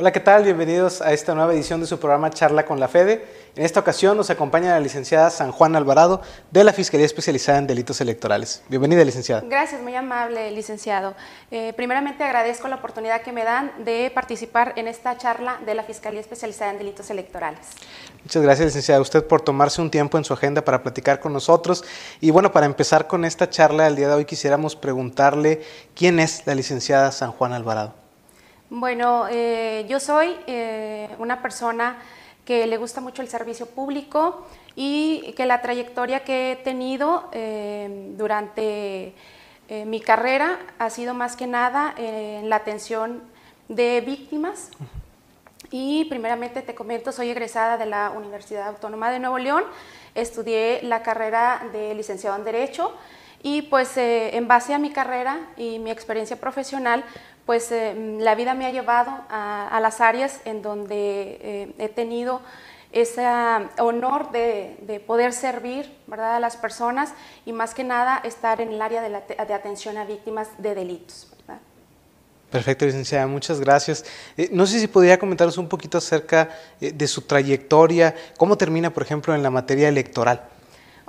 Hola, ¿qué tal? Bienvenidos a esta nueva edición de su programa Charla con la Fede. En esta ocasión nos acompaña la licenciada San Juan Alvarado de la Fiscalía Especializada en Delitos Electorales. Bienvenida, licenciada. Gracias, muy amable, licenciado. Eh, primeramente agradezco la oportunidad que me dan de participar en esta charla de la Fiscalía Especializada en Delitos Electorales. Muchas gracias, licenciada, usted por tomarse un tiempo en su agenda para platicar con nosotros. Y bueno, para empezar con esta charla el día de hoy quisiéramos preguntarle quién es la licenciada San Juan Alvarado. Bueno, eh, yo soy eh, una persona que le gusta mucho el servicio público y que la trayectoria que he tenido eh, durante mi carrera ha sido más que nada en la atención de víctimas. Y primeramente te comento, soy egresada de la Universidad Autónoma de Nuevo León, estudié la carrera de licenciado en Derecho y pues en base a mi carrera y mi experiencia profesional, pues eh, la vida me ha llevado a, las áreas en donde eh, he tenido ese honor de, poder servir ¿verdad? a las personas y más que nada estar en el área de, atención a víctimas de delitos. Perfecto, licenciada, muchas gracias. Eh, no sé si podría comentaros un poquito acerca de su trayectoria, cómo termina, por ejemplo, en la materia electoral.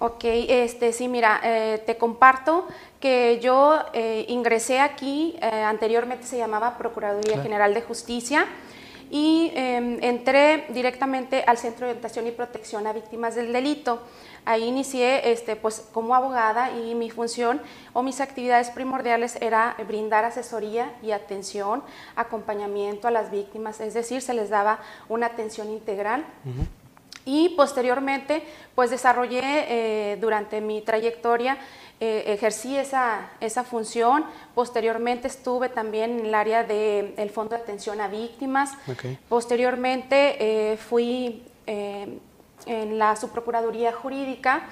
Ok, este, sí, mira, eh, te comparto que yo eh, ingresé aquí, eh, anteriormente se llamaba Procuraduría General de Justicia, y em, entré directamente al Centro de Orientación y Protección a Víctimas del Delito. Ahí inicié este, pues, como abogada y mi función o mis actividades primordiales era brindar asesoría y atención, acompañamiento a las víctimas, es decir, se les daba una atención integral y posteriormente pues desarrollé eh, durante mi trayectoria, eh, ejercí esa, esa, función, posteriormente estuve también en el área del Fondo de Atención a Víctimas, posteriormente eh, fui en la Subprocuraduría Jurídica,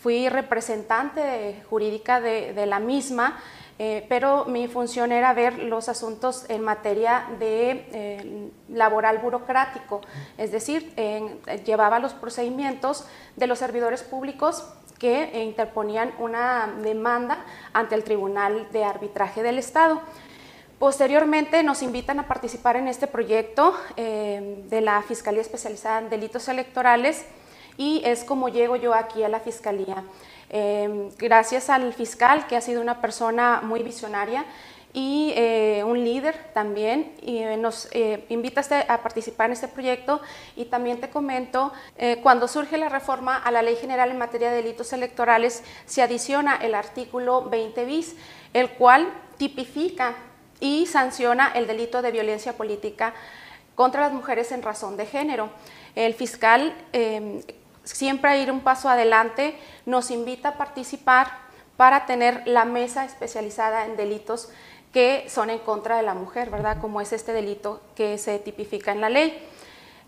fui representante jurídica de, de la misma, eh, pero mi función era ver los asuntos en materia de eh, laboral burocrático, es decir, llevaba los procedimientos de los servidores públicos que interponían una demanda ante el Tribunal de Arbitraje del Estado. Posteriormente nos invitan a participar en este proyecto eh, de la Fiscalía Especializada en Delitos Electorales y es como llego yo aquí a la Fiscalía. Em, gracias al fiscal, que ha sido una persona muy visionaria y eh, un líder también, y eh, nos eh, invita a participar en este proyecto y también te comento, cuando surge la reforma a la Ley General en materia de delitos electorales, se adiciona el artículo 20 bis, el cual tipifica y sanciona el delito de violencia política contra las mujeres en razón de género. El fiscal em, siempre a ir un paso adelante, nos invita a participar para tener la mesa especializada en delitos que son en contra de la mujer, ¿verdad? Como es este delito que se tipifica en la ley.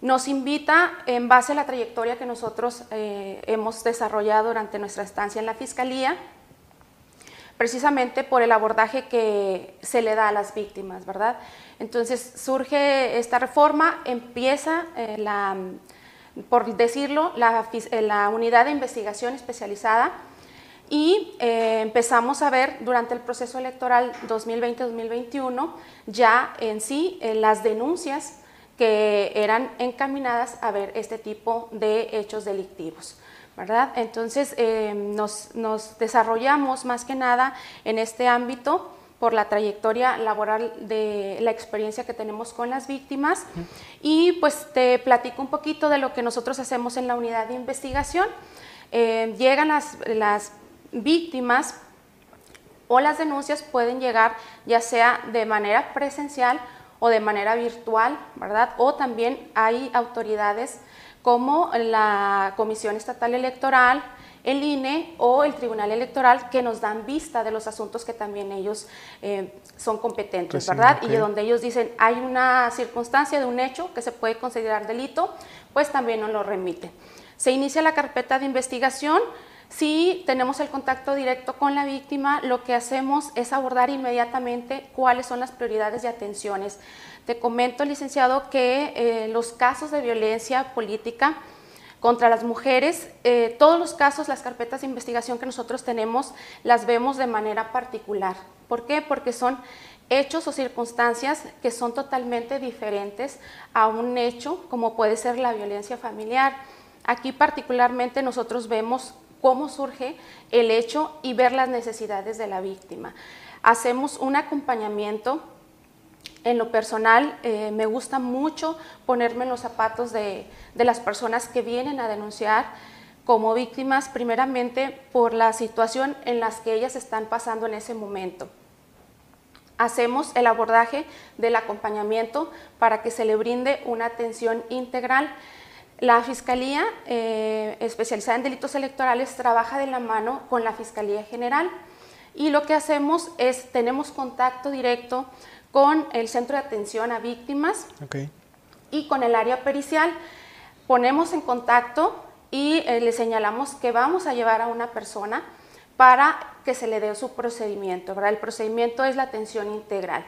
Nos invita, en base a la trayectoria que nosotros eh, hemos desarrollado durante nuestra estancia en la Fiscalía, precisamente por el abordaje que se le da a las víctimas, ¿verdad? Entonces surge esta reforma, empieza eh, la por decirlo, eh, la, unidad de investigación especializada y eh, empezamos a ver durante el proceso electoral 2020-2021 ya en sí eh, las denuncias que eran encaminadas a ver este tipo de hechos delictivos. ¿verdad? Entonces nos, nos desarrollamos más que nada en este ámbito por la trayectoria laboral de la experiencia que tenemos con las víctimas. Y pues te platico un poquito de lo que nosotros hacemos en la unidad de investigación. Eh, llegan las, las víctimas o las denuncias pueden llegar ya sea de manera presencial o de manera virtual, ¿verdad? O también hay autoridades como la Comisión Estatal Electoral, el INE o el Tribunal Electoral que nos dan vista de los asuntos que también ellos eh, son competentes, ¿verdad? Y donde ellos dicen hay una circunstancia de un hecho que se puede considerar delito, pues también nos lo remiten. Se inicia la carpeta de investigación. Si tenemos el contacto directo con la víctima, lo que hacemos es abordar inmediatamente cuáles son las prioridades de atenciones. Te comento, licenciado, que eh, los casos de violencia política contra las mujeres. Eh, todos los casos, las carpetas de investigación que nosotros tenemos, las vemos de manera particular. ¿Por qué? Porque son hechos o circunstancias que son totalmente diferentes a un hecho como puede ser la violencia familiar. Aquí particularmente nosotros vemos cómo surge el hecho y ver las necesidades de la víctima. Hacemos un acompañamiento. En lo personal, eh, me gusta mucho ponerme en los zapatos de, de las personas que vienen a denunciar como víctimas, primeramente por la situación en la que ellas están pasando en ese momento hacemos el abordaje del acompañamiento para que se le brinde una atención integral. La Fiscalía eh, especializada en delitos electorales trabaja de la mano con la Fiscalía General y lo que hacemos es, tenemos contacto directo con el Centro de Atención a Víctimas y con el área pericial. Ponemos en contacto y eh, le señalamos que vamos a llevar a una persona para que se le dé su procedimiento. ¿verdad? El procedimiento es la atención integral.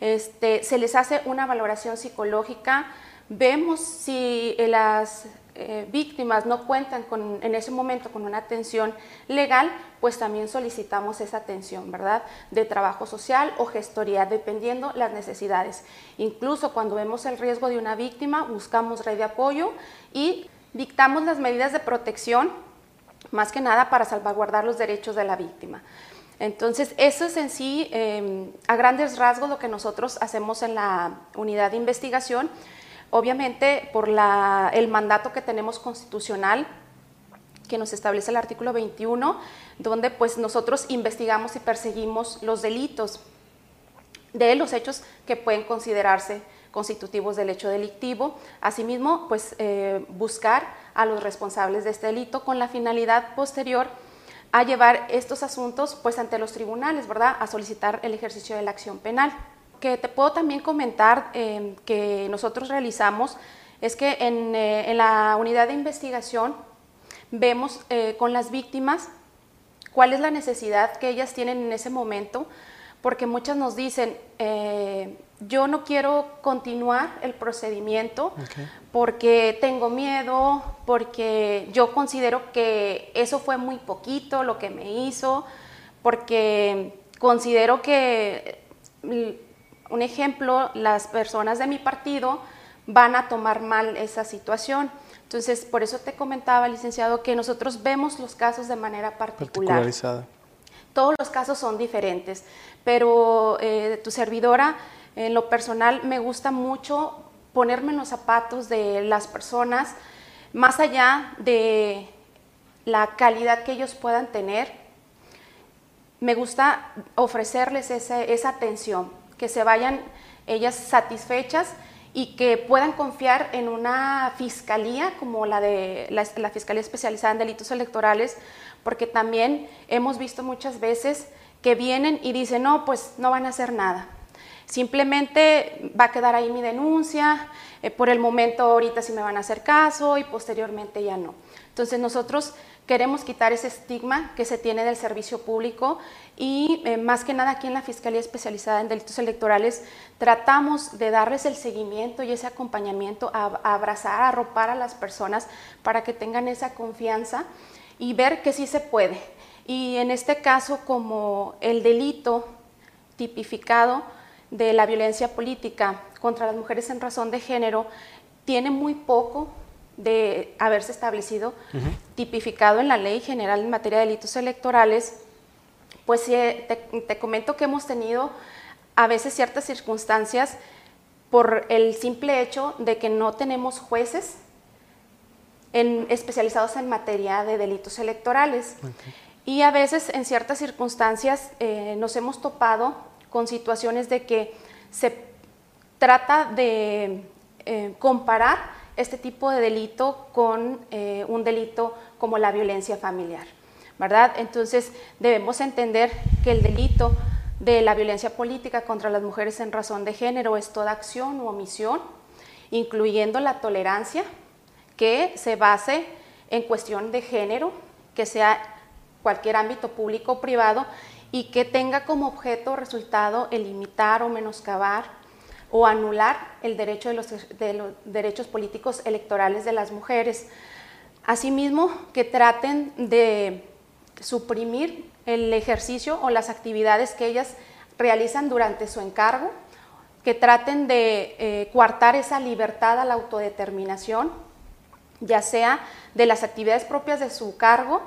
Este, se les hace una valoración psicológica, vemos si las eh, víctimas no cuentan con, en ese momento con una atención legal, pues también solicitamos esa atención, ¿verdad? De trabajo social o gestoría, dependiendo las necesidades. Incluso cuando vemos el riesgo de una víctima, buscamos red de apoyo y dictamos las medidas de protección más que nada para salvaguardar los derechos de la víctima. Entonces, eso es en sí, em, a grandes rasgos, lo que nosotros hacemos en la unidad de investigación. Obviamente, por el mandato que tenemos constitucional, que nos establece el artículo 21, donde pues nosotros investigamos y perseguimos los delitos de los hechos que pueden considerarse constitutivos del hecho delictivo. Asimismo, pues eh, buscar a los responsables de este delito con la finalidad posterior a llevar estos asuntos pues ante los tribunales, ¿verdad? A solicitar el ejercicio de la acción penal. Que te puedo también comentar eh, que nosotros realizamos es que en, eh, en, la unidad de investigación vemos con las víctimas cuál es la necesidad que ellas tienen en ese momento, porque muchas nos dicen, yo no quiero continuar el procedimiento porque tengo miedo, porque yo considero que eso fue muy poquito lo que me hizo, porque considero que, un ejemplo, las personas de mi partido van a tomar mal esa situación. Entonces, por eso te comentaba, licenciado, que nosotros vemos los casos de manera particular. Particularizada. Todos los casos son diferentes, pero eh, tu servidora en lo personal me gusta mucho ponerme en los zapatos de las personas, más allá de la calidad que ellos puedan tener, me gusta ofrecerles esa atención, que se vayan ellas satisfechas y que puedan confiar en una fiscalía como la de la, Fiscalía Especializada en Delitos Electorales, porque también hemos visto muchas veces que vienen y dicen, no, pues no van a hacer nada. Simplemente va a quedar ahí mi denuncia, eh, por el momento ahorita sí me van a hacer caso y posteriormente ya no. Entonces nosotros queremos quitar ese estigma que se tiene del servicio público y eh, más que nada aquí en la Fiscalía Especializada en Delitos Electorales tratamos de darles el seguimiento y ese acompañamiento, a, a abrazar, a arropar a las personas para que tengan esa confianza y ver que sí se puede. Y en este caso, como el delito tipificado, de la violencia política contra las mujeres en razón de género tiene muy poco de haberse establecido, tipificado en la Ley General en materia de delitos electorales, pues te, comento que hemos tenido a veces ciertas circunstancias por el simple hecho de que no tenemos jueces en, especializados en materia de delitos electorales. Y a veces en ciertas circunstancias eh, nos hemos topado con situaciones de que se trata de eh, comparar este tipo de delito con eh, un delito como la violencia familiar, ¿verdad? Entonces debemos entender que el delito de la violencia política contra las mujeres en razón de género es toda acción u omisión, incluyendo la tolerancia, que se base en cuestión de género, que sea cualquier ámbito público o privado y que tenga como objeto o resultado el limitar o menoscabar o anular el derecho de los, de los derechos políticos electorales de las mujeres. Asimismo, que traten de suprimir el ejercicio o las actividades que ellas realizan durante su encargo, que traten de eh, coartar esa libertad a la autodeterminación, ya sea de las actividades propias de su cargo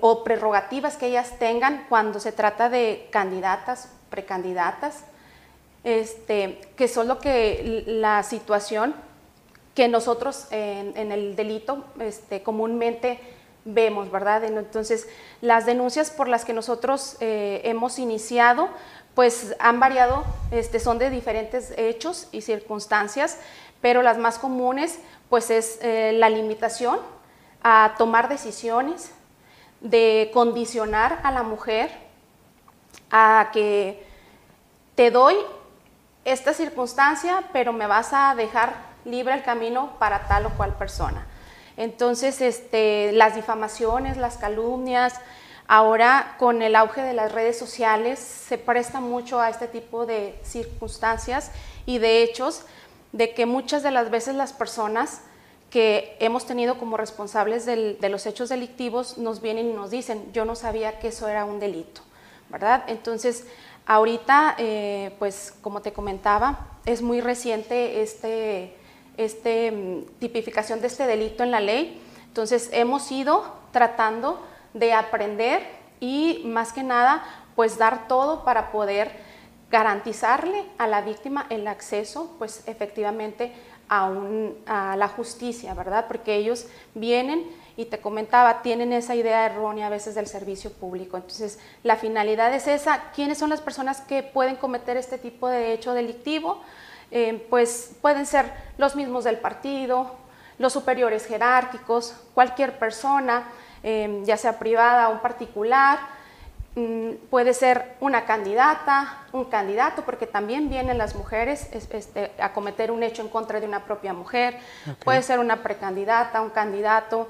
o prerrogativas que ellas tengan cuando se trata de candidatas, precandidatas, este, que son lo que la situación que nosotros en, el delito este, comúnmente vemos, ¿verdad? Entonces, las denuncias por las que nosotros eh, hemos iniciado, pues han variado, este, son de diferentes hechos y circunstancias, pero las más comunes, pues es eh, la limitación a tomar decisiones, de condicionar a la mujer a que te doy esta circunstancia, pero me vas a dejar libre el camino para tal o cual persona. Entonces, este, las difamaciones, las calumnias, ahora con el auge de las redes sociales se presta mucho a este tipo de circunstancias y de hechos de que muchas de las veces las personas que hemos tenido como responsables de los hechos delictivos nos vienen y nos dicen, yo no sabía que eso era un delito, ¿verdad? Entonces, ahorita, eh, pues como te comentaba, es muy reciente este, este mm, tipificación de este delito en la ley, entonces hemos ido tratando de aprender y más que nada, pues dar todo para poder garantizarle a la víctima el acceso, pues efectivamente a, la justicia, ¿verdad? Porque ellos vienen y te comentaba, tienen esa idea errónea a veces del servicio público. Entonces, la finalidad es esa. ¿Quiénes son las personas que pueden cometer este tipo de hecho delictivo? Eh, pues pueden ser los mismos del partido, los superiores jerárquicos, cualquier persona, eh, ya sea privada o particular, Mm, puede ser una candidata, un candidato, porque también vienen las mujeres este, a cometer un hecho en contra de una propia mujer, puede ser una precandidata, un candidato,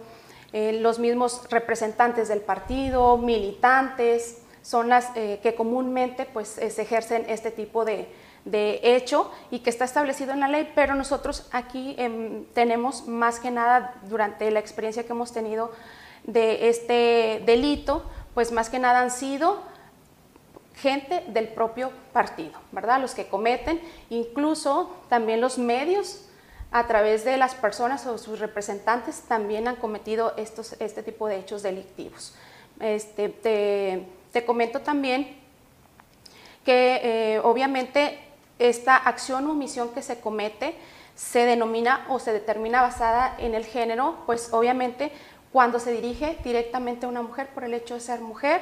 eh, los mismos representantes del partido, militantes, son las eh, que comúnmente pues, ejercen este tipo de, de, hecho y que está establecido en la ley, pero nosotros aquí em, tenemos más que nada durante la experiencia que hemos tenido de este delito, pues más que nada han sido gente del propio partido, ¿verdad? Los que cometen, incluso también los medios a través de las personas o sus representantes también han cometido estos, este tipo de hechos delictivos. Este, te, comento también que eh, obviamente esta acción o omisión que se comete se denomina o se determina basada en el género, pues obviamente cuando se dirige directamente a una mujer por el hecho de ser mujer,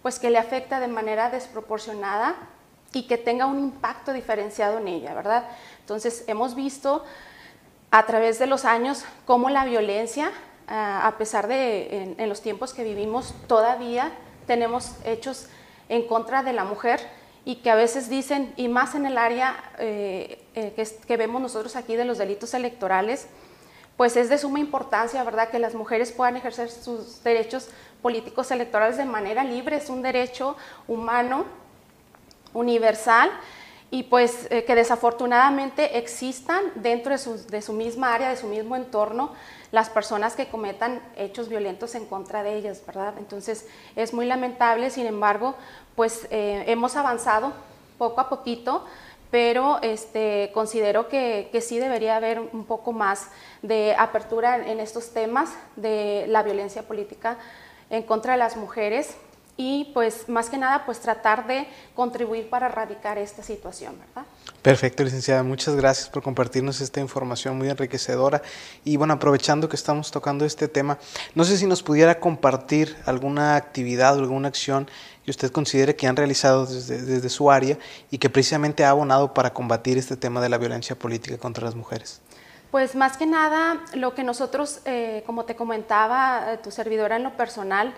pues que le afecta de manera desproporcionada y que tenga un impacto diferenciado en ella, ¿verdad? Entonces, hemos visto a través de los años cómo la violencia, ah, a pesar de en, los tiempos que vivimos, todavía tenemos hechos en contra de la mujer y que a veces dicen, y más en el área eh, eh, que, que vemos nosotros aquí de los delitos electorales, pues es de suma importancia, ¿verdad?, que las mujeres puedan ejercer sus derechos políticos electorales de manera libre, es un derecho humano, universal, y pues eh, que desafortunadamente existan dentro de su, de su, misma área, de su mismo entorno, las personas que cometan hechos violentos en contra de ellas, ¿verdad? Entonces es muy lamentable, sin embargo, pues eh, hemos avanzado poco a poquito, pero este, considero que, que, sí debería haber un poco más de apertura en estos temas de la violencia política en contra de las mujeres y pues más que nada pues tratar de contribuir para erradicar esta situación, ¿verdad? Perfecto, licenciada. Muchas gracias por compartirnos esta información muy enriquecedora. Y bueno, aprovechando que estamos tocando este tema, no sé si nos pudiera compartir alguna actividad o alguna acción que usted considere que han realizado desde, su área y que precisamente ha abonado para combatir este tema de la violencia política contra las mujeres? Pues más que nada, lo que nosotros, eh, como te comentaba, eh, tu servidora en lo personal,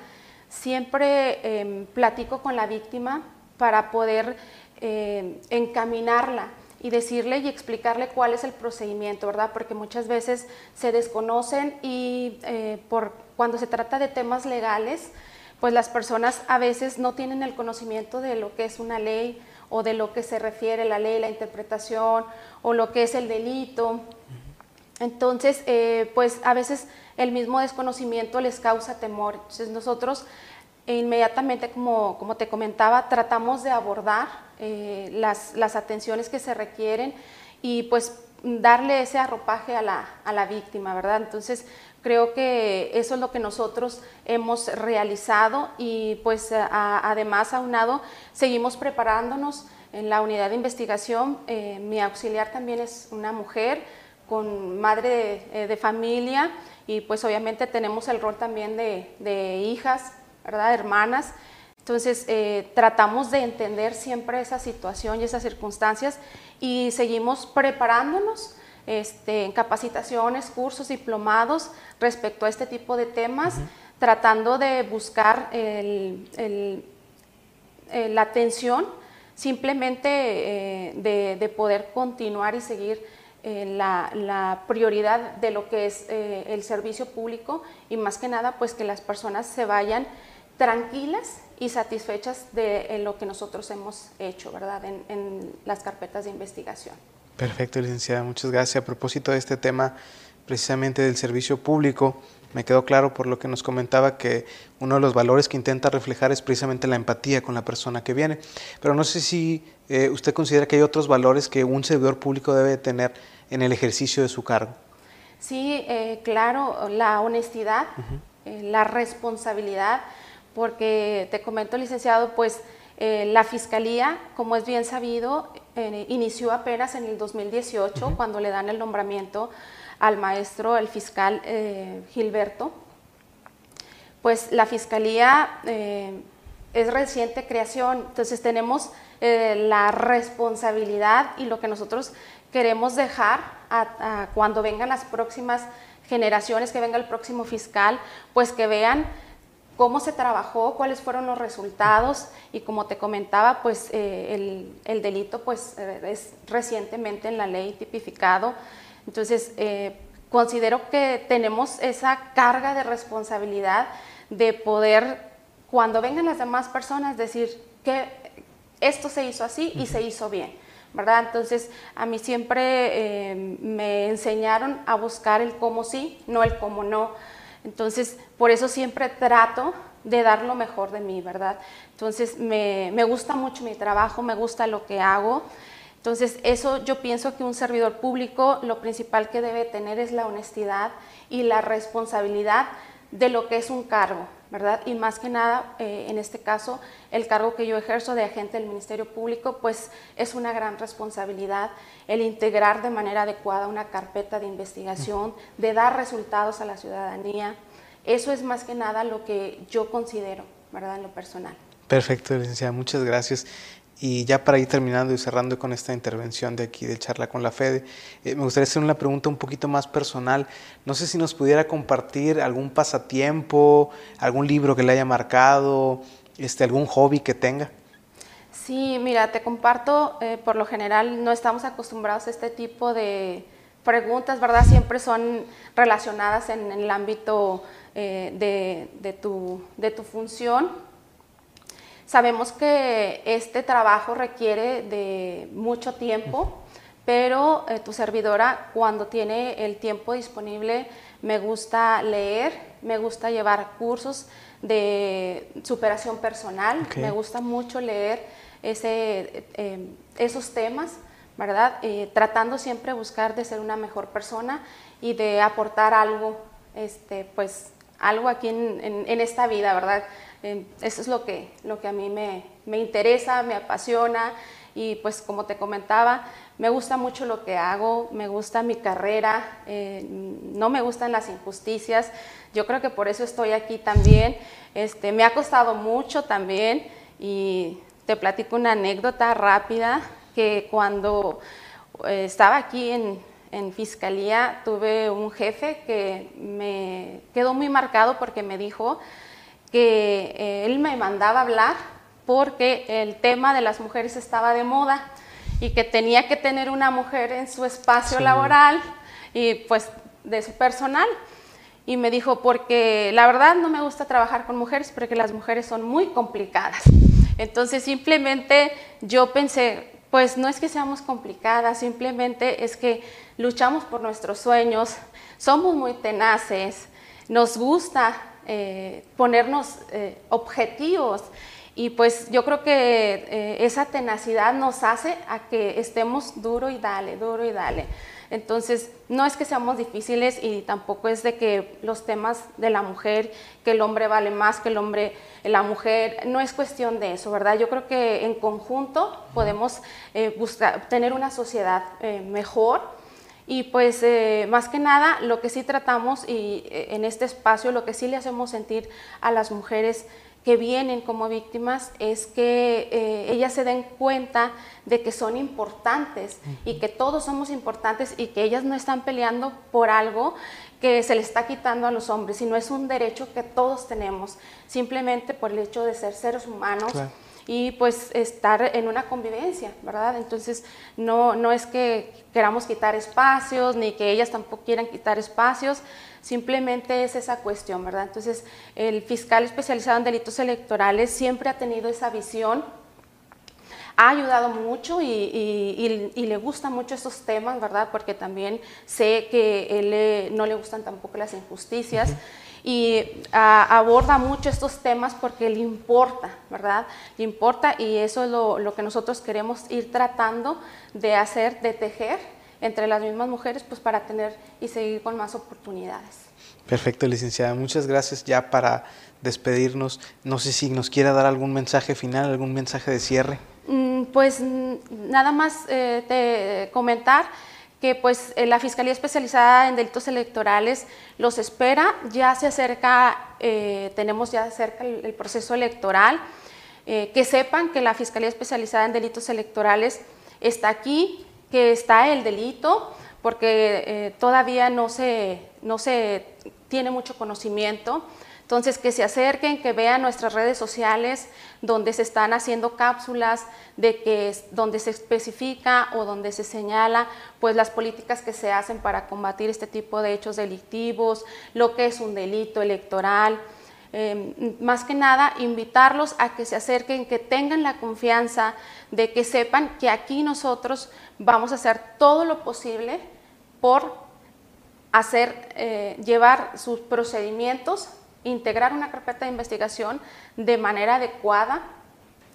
siempre em, platico con la víctima para poder eh, encaminarla y decirle y explicarle cuál es el procedimiento, ¿verdad? Porque muchas veces se desconocen y por, cuando se trata de temas legales, pues las personas a veces no tienen el conocimiento de lo que es una ley o de lo que se refiere la ley, la interpretación o lo que es el delito. Entonces, eh, pues a veces el mismo desconocimiento les causa temor. Entonces nosotros e inmediatamente, como, como te comentaba, tratamos de abordar eh, las, las, atenciones que se requieren y pues darle ese arropaje a la, a la víctima, ¿verdad? Entonces, creo que eso es lo que nosotros hemos realizado y pues además aunado seguimos preparándonos en la unidad de investigación. Eh, mi auxiliar también es una mujer con madre de, de, familia y pues obviamente tenemos el rol también de, de hijas ¿verdad? Hermanas. Entonces, eh, tratamos de entender siempre esa situación y esas circunstancias y seguimos preparándonos este, en capacitaciones, cursos, diplomados respecto a este tipo de temas, tratando de buscar el, la atención simplemente eh, de, poder continuar y seguir eh, la, la, prioridad de lo que es el servicio público y más que nada pues que las personas se vayan tranquilas y satisfechas de lo que nosotros hemos hecho, ¿verdad? En, las carpetas de investigación. Perfecto, licenciada, muchas gracias. A propósito de este tema, precisamente del servicio público, me quedó claro por lo que nos comentaba que uno de los valores que intenta reflejar es precisamente la empatía con la persona que viene. Pero no sé si eh, usted considera que hay otros valores que un servidor público debe tener en el ejercicio de su cargo. Sí, eh, claro, la honestidad, eh, la responsabilidad porque te comento, licenciado, pues la Fiscalía, como es bien sabido, inició apenas en el 2018, cuando le dan el nombramiento al maestro, el fiscal eh, Gilberto. Pues la Fiscalía es reciente creación, entonces tenemos la responsabilidad y lo que nosotros queremos dejar cuando vengan las próximas generaciones, que venga el próximo fiscal, pues que vean cómo se trabajó, cuáles fueron los resultados y como te comentaba, pues eh, el, delito pues eh, es recientemente en la ley tipificado. Entonces, eh, considero que tenemos esa carga de responsabilidad de poder, cuando vengan las demás personas, decir que esto se hizo así y se hizo bien. ¿verdad? Entonces, a mí siempre me enseñaron a buscar el cómo sí, no el cómo no entonces, por eso siempre trato de dar lo mejor de mí, ¿verdad? Entonces, me, gusta mucho mi trabajo, me gusta lo que hago. Entonces, eso yo pienso que un servidor público lo principal que debe tener es la honestidad y la responsabilidad de lo que es un cargo, ¿verdad? Y más que nada, eh, en este caso, el cargo que yo ejerzo de agente del Ministerio Público, pues es una gran responsabilidad el integrar de manera adecuada una carpeta de investigación, de dar resultados a la ciudadanía. Eso es más que nada lo que yo considero, ¿verdad? En lo personal. Perfecto, licenciada, muchas gracias. Y ya para ir terminando y cerrando con esta intervención de aquí de charla con la Fede, eh, me gustaría hacer una pregunta un poquito más personal. No sé si nos pudiera compartir algún pasatiempo, algún libro que le haya marcado, este, algún hobby que tenga. Sí, mira, te comparto, eh, por lo general no estamos acostumbrados a este tipo de preguntas, ¿verdad? Siempre son relacionadas en, el ámbito eh, de, de, tu, de tu función Sabemos que este trabajo requiere de mucho tiempo, pero eh, tu servidora cuando tiene el tiempo disponible me gusta leer, me gusta llevar cursos de superación personal, me gusta mucho leer ese, eh, esos temas, ¿verdad? Eh, tratando siempre buscar de ser una mejor persona y de aportar algo, este, pues algo aquí en, en esta vida, ¿verdad? Eso es lo que, lo que a mí me, me, interesa, me apasiona. Y pues como te comentaba, me gusta mucho lo que hago, me gusta mi carrera, eh, no me gustan las injusticias, yo creo que por eso estoy aquí también, este, me ha costado mucho también. Y te platico una anécdota rápida que cuando eh, estaba aquí en, en fiscalía tuve un jefe que me quedó muy marcado porque me dijo, que eh, él me mandaba hablar porque el tema de las mujeres estaba de moda y que tenía que tener una mujer en su espacio laboral y pues de su personal. Y me dijo, porque la verdad no me gusta trabajar con mujeres porque las mujeres son muy complicadas. Entonces simplemente yo pensé, pues no es que seamos complicadas, simplemente es que luchamos por nuestros sueños, somos muy tenaces, nos gusta eh, ponernos eh, objetivos. Y pues yo creo que eh, esa tenacidad nos hace a que estemos duro y dale, duro y dale. Entonces, no es que seamos difíciles y tampoco es de que los temas de la mujer, que el hombre vale más que el hombre, la mujer, no es cuestión de eso, ¿verdad? Yo creo que en conjunto podemos buscar, tener una sociedad mejor y pues eh, más que nada lo que sí tratamos y eh, en este espacio lo que sí le hacemos sentir a las mujeres que vienen como víctimas es que eh, ellas se den cuenta de que son importantes y que todos somos importantes y que ellas no están peleando por algo que se le está quitando a los hombres, sino es un derecho que todos tenemos, simplemente por el hecho de ser seres humanos y pues estar en una convivencia, ¿verdad? Entonces no, no es que queramos quitar espacios, ni que ellas tampoco quieran quitar espacios, simplemente es esa cuestión, ¿verdad? Entonces el fiscal especializado en delitos electorales siempre ha tenido esa visión ha ayudado mucho y, le gustan mucho estos temas, ¿verdad? Porque también sé que él no le gustan tampoco las injusticias y aborda mucho estos temas porque le importa, ¿verdad? Le importa y eso es lo, que nosotros queremos ir tratando de hacer, de tejer entre las mismas mujeres, pues para tener y seguir con más oportunidades. Perfecto, licenciada. Muchas gracias ya para despedirnos. No sé si nos quiera dar algún mensaje final, algún mensaje de cierre. Mm, pues nada más eh, te comentar que pues eh, la Fiscalía Especializada en Delitos Electorales los espera, ya se acerca, eh, tenemos ya cerca el, proceso electoral, eh, que sepan que la Fiscalía Especializada en Delitos Electorales está aquí, que está el delito, porque todavía no se, no se tiene mucho conocimiento entonces, que se acerquen, que vean nuestras redes sociales donde se están haciendo cápsulas, de que donde se especifica o donde se señala pues las políticas que se hacen para combatir este tipo de hechos delictivos, lo que es un delito electoral. Em, más que nada, invitarlos a que se acerquen, que tengan la confianza de que sepan que aquí nosotros vamos a hacer todo lo posible por hacer, eh, llevar sus procedimientos integrar una carpeta de investigación de manera adecuada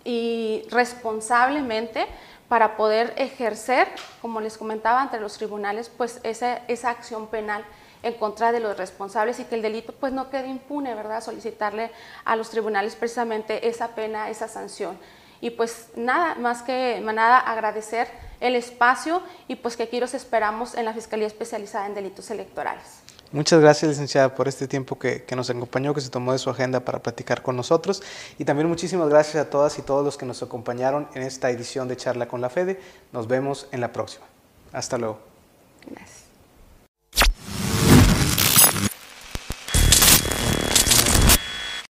y responsablemente para poder ejercer, como les comentaba, ante los tribunales, pues esa, esa acción penal en contra de los responsables y que el delito pues no quede impune, ¿verdad? Solicitarle a los tribunales precisamente esa pena, esa sanción. Y pues nada, más que nada agradecer el espacio y pues que aquí los esperamos en la Fiscalía Especializada en Delitos Electorales. Muchas gracias, licenciada, por este tiempo que, nos acompañó, que se tomó de su agenda para platicar con nosotros. Y también muchísimas gracias a todas y todos los que nos acompañaron en esta edición de Charla con la Fede. Nos vemos en la próxima. Hasta luego. Gracias.